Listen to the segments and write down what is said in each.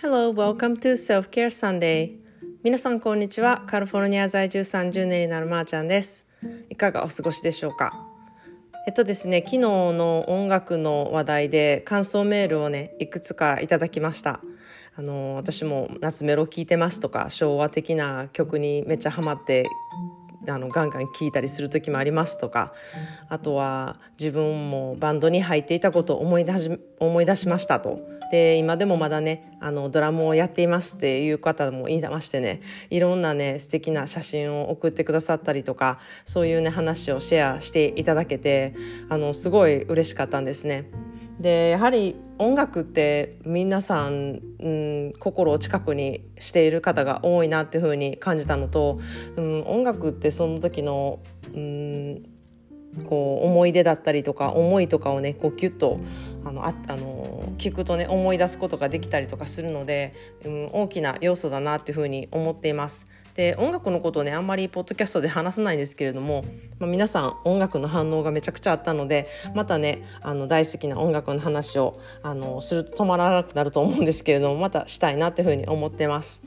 Hello, welcome to Self Care Sunday. 皆さんこんにちは。カリフォルニア在住30年になるまーちゃんです。いかがお過ごしでしょうか？えっとですね、昨日の音楽の話題で感想メールをね、いくつかいただきました。あの私も夏メロ聴いてますとか昭和的な曲にめっちゃハマってあのガンガン聴いたりする時もありますとかあとは自分もバンドに入っていたことを思い出し思い出しましたと。で今でもまだねあのドラムをやっていますっていう方もいましてねいろんなね素敵な写真を送ってくださったりとかそういうね話をシェアしていただけてあのすごい嬉しかったんですね。でやはり音楽って皆さん、うん、心を近くにしている方が多いなっていうふうに感じたのと、うん、音楽ってその時の、うん、こう思い出だったりとか思いとかをねこうキュッとあのああの聞くとね思い出すことができたりとかするので、うん、大きな要素だなっていうふうに思っています。で音楽のことをねあんまりポッドキャストで話さないんですけれども、まあ、皆さん音楽の反応がめちゃくちゃあったのでまたねあの大好きな音楽の話をあのすると止まらなくなると思うんですけれどもまたしたいなっていうふうに思ってます。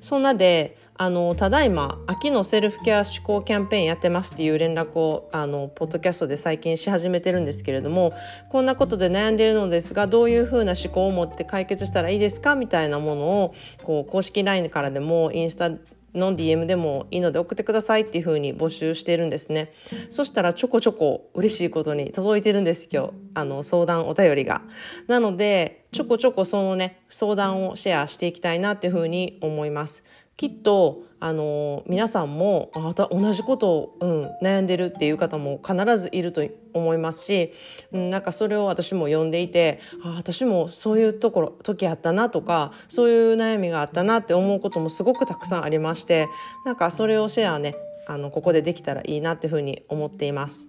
そんなであのただいま秋のセルフケア志向キャンペーンやってますっていう連絡をあのポッドキャストで最近し始めてるんですけれどもこんなことで悩んでいるのですがどういうふうな思考を持って解決したらいいですか？みたいなものをこう公式 LINE からでもインスタの DM でもいいので送ってくださいっていう風に募集しているんですね。そしたらちょこちょこ嬉しいことに届いてるんです今日あの相談お便りが。なのでちょこちょこそのね相談をシェアしていきたいなっていう風に思います。きっとあの皆さんもあ同じことを、うん、悩んでるっていう方も必ずいると思いますし、うん、なんかそれを私も読んでいてあ私もそういうところ時あったなとかそういう悩みがあったなって思うこともすごくたくさんありましてなんかそれをシェアねあのここでできたらいいなっていうふうに思っています。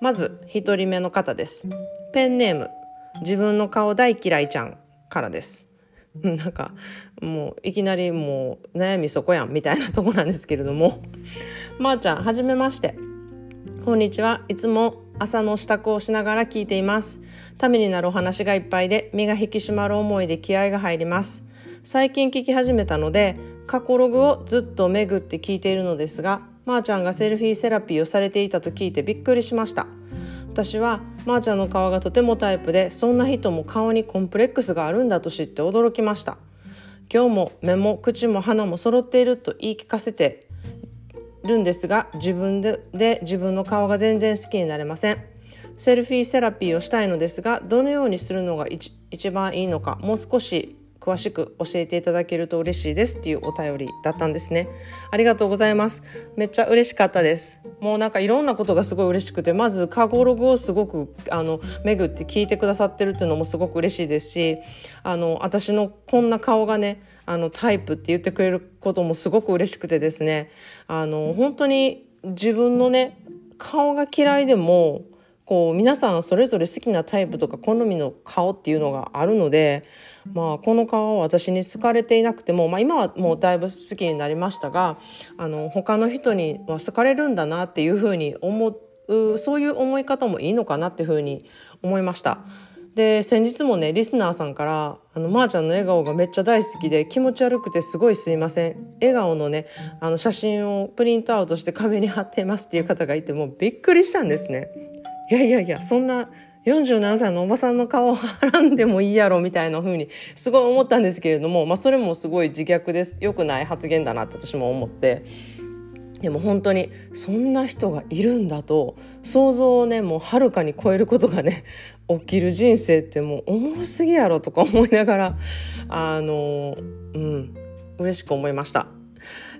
まず1人目の方です。ペンネーム自分の顔大嫌いちゃんからです。なんかもういきなりもう悩みそこやんみたいなとこなんですけれども。まー、ちゃんはじめまして。こんにちは。いつも朝の支度をしながら聞いています。ためになるお話がいっぱいで身が引き締まる思いで気合が入ります。最近聞き始めたので過去ログをずっと巡って聞いているのですがまー、あ、ちゃんがセルフィーセラピーをされていたと聞いてびっくりしました。私はまー、ちゃんの顔がとてもタイプでそんな人も顔にコンプレックスがあるんだと知って驚きました。今日も目も口も鼻も揃っていると言い聞かせてるんですが自分でで自分の顔が全然好きになれません。セルフィーセラピーをしたいのですがどのようにするのが一番いいのかもう少し詳しく教えていただけると嬉しいですっていうお便りだったんですね。ありがとうございます。めっちゃ嬉しかったです。もうなんかいろんなことがすごい嬉しくてまずカゴログをすごくあの巡って聞いてくださってるっていうのもすごく嬉しいですしあの私のこんな顔がねあのタイプって言ってくれることもすごく嬉しくてですね。あの本当に自分のね顔が嫌いでもこう皆さんそれぞれ好きなタイプとか好みの顔っていうのがあるので、まあ、この顔は私に好かれていなくても、まあ、今はもうだいぶ好きになりましたがあの他の人には好かれるんだなっていうふうに思うそういう思い方もいいのかなっていうふうに思いました。で先日もねリスナーさんから「あのまー、あ、ちゃんの笑顔がめっちゃ大好きで気持ち悪くてすごいすいません笑顔のねあの写真をプリントアウトして壁に貼っています」っていう方がいてもうびっくりしたんですね。いやいやいやそんな47歳のおばさんの顔をはらんでもいいやろみたいな風にすごい思ったんですけれども、まあ、それもすごい自虐です良くない発言だなって私も思ってでも本当にそんな人がいるんだと想像をねもうはるかに超えることがね起きる人生ってもうおもろすぎやろとか思いながらあのうん嬉しく思いました。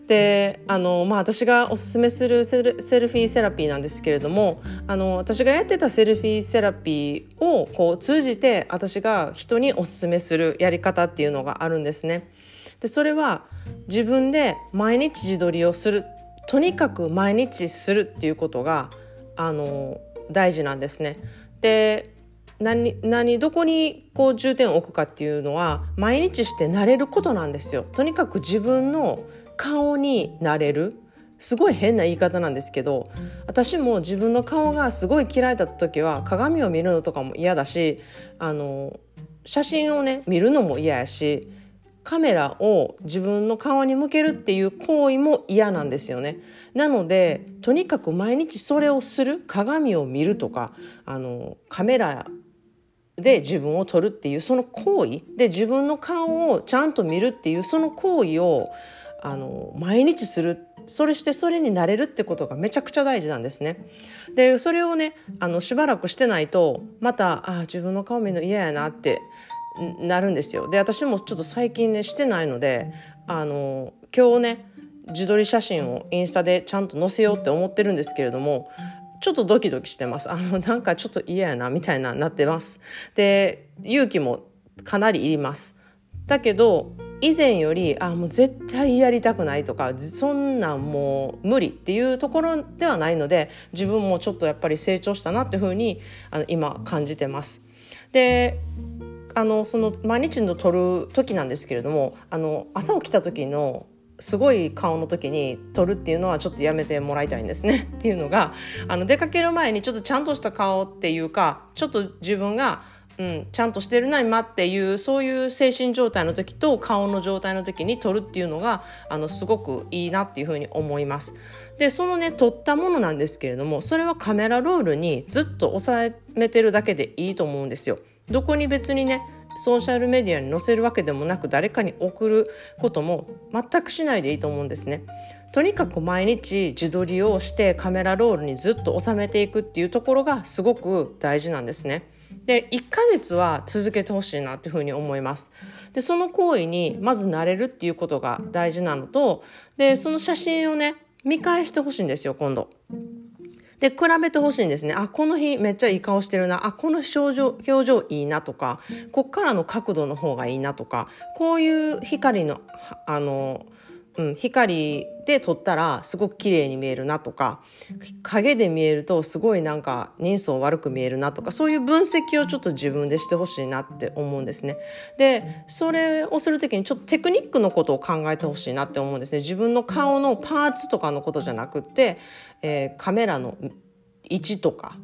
であの、まあ、私がおすすめするセルセルフィーセラピーなんですけれどもあの私がやってたセルフィーセラピーをこう通じて私が人におすすめするやり方っていうのがあるんですね。でそれは自分で毎日自撮りをするとにかく毎日するっていうことがあの大事なんですね。で何何どこにこう重点を置くかっていうのは毎日して慣れることなんですよ。とにかく自分の顔になれるすごい変な言い方なんですけど私も自分の顔がすごい嫌いだった時は鏡を見るのとかも嫌だしあの写真をね見るのも嫌やしカメラを自分の顔に向けるっていう行為も嫌なんですよね。なのでとにかく毎日それをする鏡を見るとかあのカメラで自分を撮るっていうその行為で自分の顔をちゃんと見るっていうその行為をあの毎日するそれしてそれになれるってことがめちゃくちゃ大事なんですね。でそれをねあのしばらくしてないとまたあ自分の顔見るの嫌やなってなるんですよ。で私もちょっと最近ねしてないのであの今日ね自撮り写真をインスタでちゃんと載せようって思ってるんですけれどもちょっとドキドキしてます。あのなんかちょっと嫌やなみたいななってます。で勇気もかなりいります。だけど以前よりあもう絶対やりたくないとかそんなんもう無理っていうところではないので自分もちょっとやっぱり成長したなっていうふうにあの今感じてます。であのその毎日の撮る時なんですけれどもあの朝起きた時のすごい顔の時に撮るっていうのはちょっとやめてもらいたいんですねっていうのがあの出かける前にちょっとちゃんとした顔っていうかちょっと自分がうん、ちゃんとしてるな今っていうそういう精神状態の時と顔の状態の時に撮るっていうのがあのすごくいいなっていうふうに思います。でそのね撮ったものなんですけれどもそれはカメラロールにずっと収めてるだけでいいと思うんですよ。どこに別にねソーシャルメディアに載せるわけでもなく誰かに送ることも全くしないでいいと思うんですね。とにかく毎日自撮りをしてカメラロールにずっと収めていくっていうところがすごく大事なんですね。で1ヶ月は続けてほしいなっていうふうに思います。でその行為にまず慣れるっていうことが大事なのとでその写真をね見返してほしいんですよ今度。で比べてほしいんですねあこの日めっちゃいい顔してるなあこの表情表情いいなとかこっからの角度の方がいいなとかこういう光のあのうん、光で撮ったらすごく綺麗に見えるなとか影で見えるとすごいなんか人相悪く見えるなとかそういう分析をちょっと自分でしてほしいなって思うんですね。でそれをする時にちょっとテクニックのことを考えてほしいなって思うんですね。自分の顔のパーツとかのことじゃなくて、えー、カメラの位置とか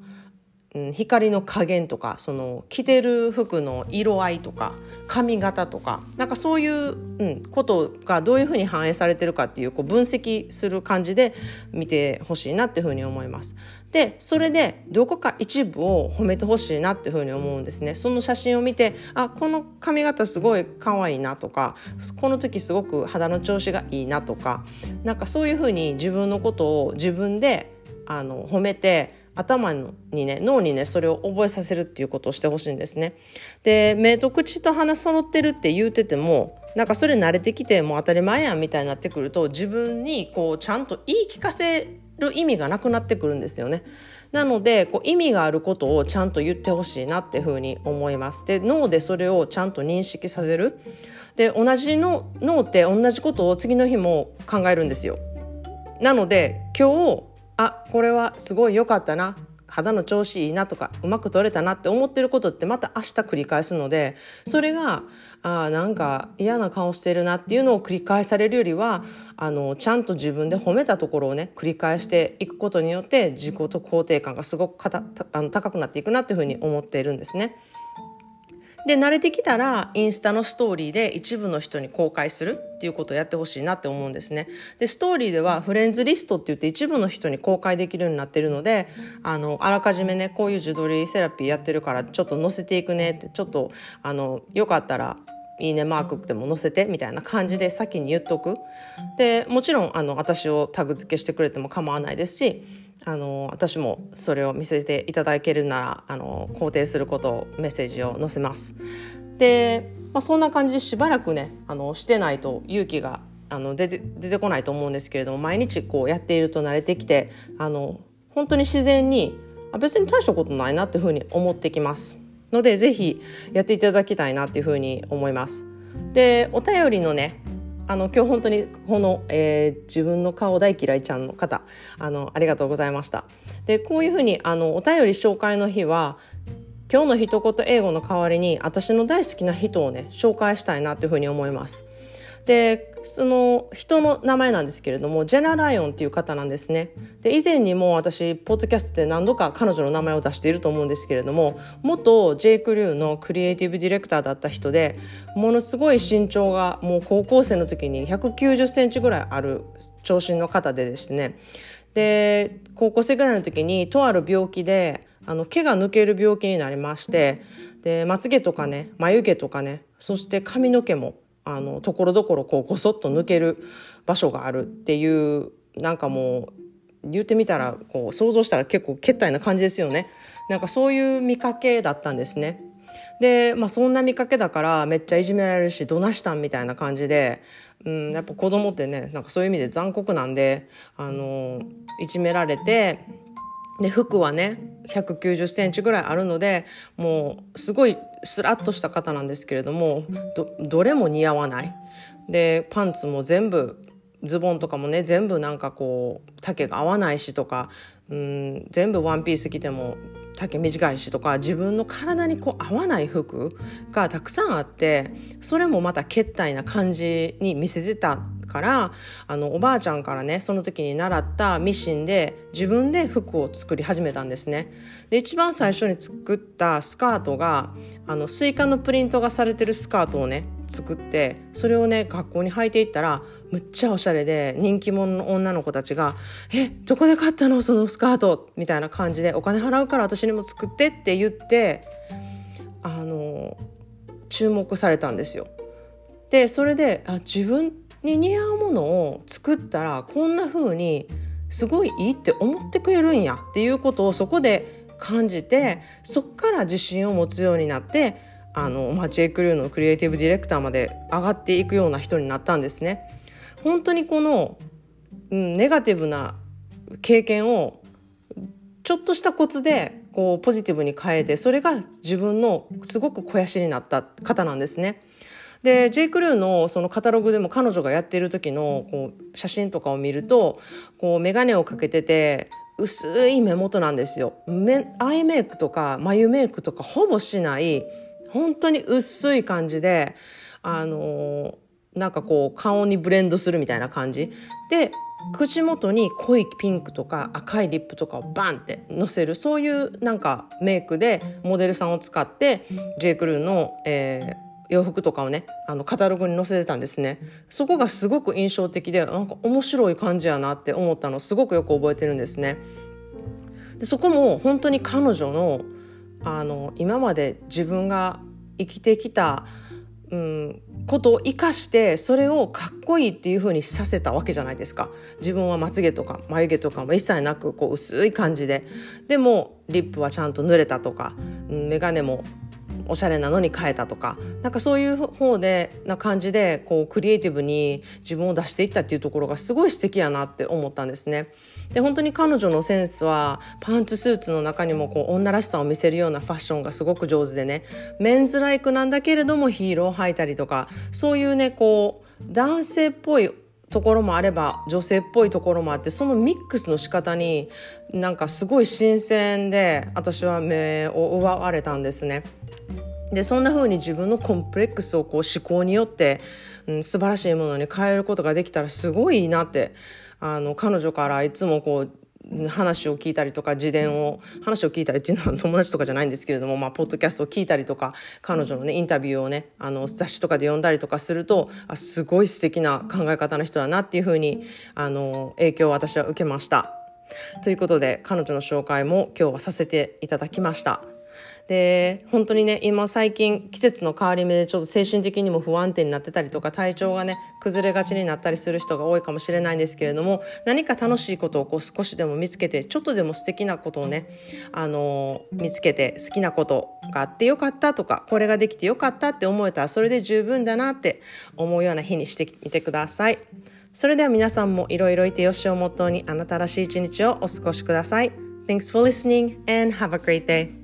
うん、光の加減とかその着てる服の色合いとか髪型とかなんかそういう、うん、ことがどういうふうに反映されてるかっていうこう分析する感じで見てほしいなっていうふうに思います。でそれでどこか一部を褒めてほしいなっていうふうに思うんですね。その写真を見てあこの髪型すごい可愛いなとかこの時すごく肌の調子がいいなとかなんかそういうふうに自分のことを自分であの褒めて頭にね脳にねそれを覚えさせるっていうことをしてほしいんですね。で目と口と鼻揃ってるって言うててもなんかそれ慣れてきてもう当たり前やんみたいになってくると自分にこうちゃんと言い聞かせる意味がなくなってくるんですよね。なのでこう意味があることをちゃんと言ってほしいなっていうふうに思います。で脳でそれをちゃんと認識させる。で同じの脳って同じことを次の日も考えるんですよ。なので今日あこれはすごい良かったな肌の調子いいなとかうまく撮れたなって思ってることってまた明日繰り返すのでそれがあなんか嫌な顔してるなっていうのを繰り返されるよりはあのちゃんと自分で褒めたところをね繰り返していくことによって自己と肯定感がすごくかたあの高くなっていくなっていうふうに思っているんですね。で慣れてきたらインスタのストーリーで一部の人に公開するっていうことをやってほしいなって思うんですね。でストーリーではフレンズリストって言って一部の人に公開できるようになってるのであのあらかじめねこういう自撮りセラピーやってるからちょっと載せていくねってちょっとあのよかったらいいねマークでも載せてみたいな感じで先に言っとく。でもちろんあの私をタグ付けしてくれても構わないですしあの私もそれを見せていただけるならあの肯定することをメッセージを載せます。で、まあ、そんな感じでしばらくねあのしてないと勇気があの出て出てこないと思うんですけれども毎日こうやっていると慣れてきてあの本当に自然にあ別に大したことないなっていうふうに思ってきますので是非やっていただきたいなっていうふうに思います。でお便りのねあの今日本当にこの、えー、自分の顔大嫌いちゃんの方あのありがとうございました。でこういうふうにあのお便り紹介の日は今日の一言英語の代わりに私の大好きな人をね紹介したいなというふうに思います。でその人の名前なんですけれどもジェナ・ライオンっていう方なんですね。で以前にも私ポッドキャストで何度か彼女の名前を出していると思うんですけれども元ジェイク・リューのクリエイティブディレクターだった人でものすごい身長がもう高校生の時に190センチぐらいある長身の方でですね。で高校生ぐらいの時にとある病気であの毛が抜ける病気になりましてでまつげとかね眉毛とかねそして髪の毛もあのところどころこうごそっと抜ける場所があるっていうなんかもう言ってみたらこう想像したら結構けったいな感じですよね。なんかそういう見かけだったんですね。で、まあ、そんな見かけだからめっちゃいじめられるしどなしたんみたいな感じで、うん、やっぱ子供ってねなんかそういう意味で残酷なんであのいじめられてで服はね190センチぐらいあるのでもうすごいスラッとした方なんですけれどもどれも似合わない。でパンツも全部ズボンとかもね全部なんかこう丈が合わないしとかうん全部ワンピース着ても丈短いしとか自分の体にこう合わない服がたくさんあってそれもまたけったいな感じに見せてたからあのおばあちゃんからねその時に習ったミシンで自分で服を作り始めたんですね。で一番最初に作ったスカートがあのスイカのプリントがされてるスカートをね作ってそれをね学校に履いていったらむっちゃおしゃれで人気者の女の子たちが「えどこで買ったの？そのスカート」みたいな感じで「お金払うから私にも作って」って言ってあの注目されたんですよ。でそれであ自分に似合うものを作ったらこんな風にすごいいいって思ってくれるんやっていうことをそこで感じてそっから自信を持つようになってあの、まあ、J. クリューのクリエイティブディレクターまで上がっていくような人になったんですね。本当にこの、うん、ネガティブな経験をちょっとしたコツでこうポジティブに変えてそれが自分のすごく肥やしになった方なんですね。で J. クルーのそのカタログでも彼女がやっている時のこう写真とかを見るとこう眼鏡をかけてて薄い目元なんですよアイメイクとか眉メイクとかほぼしない本当に薄い感じであのなんかこう顔にブレンドするみたいな感じで口元に濃いピンクとか赤いリップとかをバンってのせるそういうなんかメイクでモデルさんを使って J. クルーの、えー、洋服とかをねあのカタログに載せてたんですね。そこがすごく印象的でなんか面白い感じやなって思ったのすごくよく覚えてるんですね。でそこも本当に彼女のあの今まで自分が生きてきた、うん、ことを生かしてそれをかっこいいっていう風にさせたわけじゃないですか。自分はまつげとか眉毛とかも一切なくこう薄い感じで。でもリップはちゃんと濡れたとか、うん、眼鏡もおしゃれなのに変えたとかなんかそういう方でな感じでこうクリエイティブに自分を出していったっていうところがすごい素敵やなって思ったんですね。で本当に彼女のセンスはパンツスーツの中にもこう女らしさを見せるようなファッションがすごく上手でねメンズライクなんだけれどもヒールを履いたりとかそういうねこう男性っぽいところもあれば女性っぽいところもあってそのミックスの仕方になんかすごい新鮮で私は目を奪われたんですね。でそんな風に自分のコンプレックスをこう思考によって、うん、素晴らしいものに変えることができたらすごいいいなってあの彼女からいつもこう話を聞いたりとか自伝を話を聞いたりっていうのは友達とかじゃないんですけれども、まあ、ポッドキャストを聞いたりとか彼女のねインタビューをねあの雑誌とかで読んだりとかするとあすごい素敵な考え方の人だなっていうふうにあの影響を私は受けました。ということで彼女の紹介も今日はさせていただきました。で本当にね今最近季節の変わり目でちょっと精神的にも不安定になってたりとか体調がね崩れがちになったりする人が多いかもしれないんですけれども何か楽しいことをこう少しでも見つけてちょっとでも素敵なことをねあの見つけて好きなことがあってよかったとかこれができてよかったって思えたらそれで十分だなって思うような日にしてみてください。それでは皆さんもいろいろいてよしをモットーにあなたらしい一日をお過ごしください。Thanks for listening and have a great day.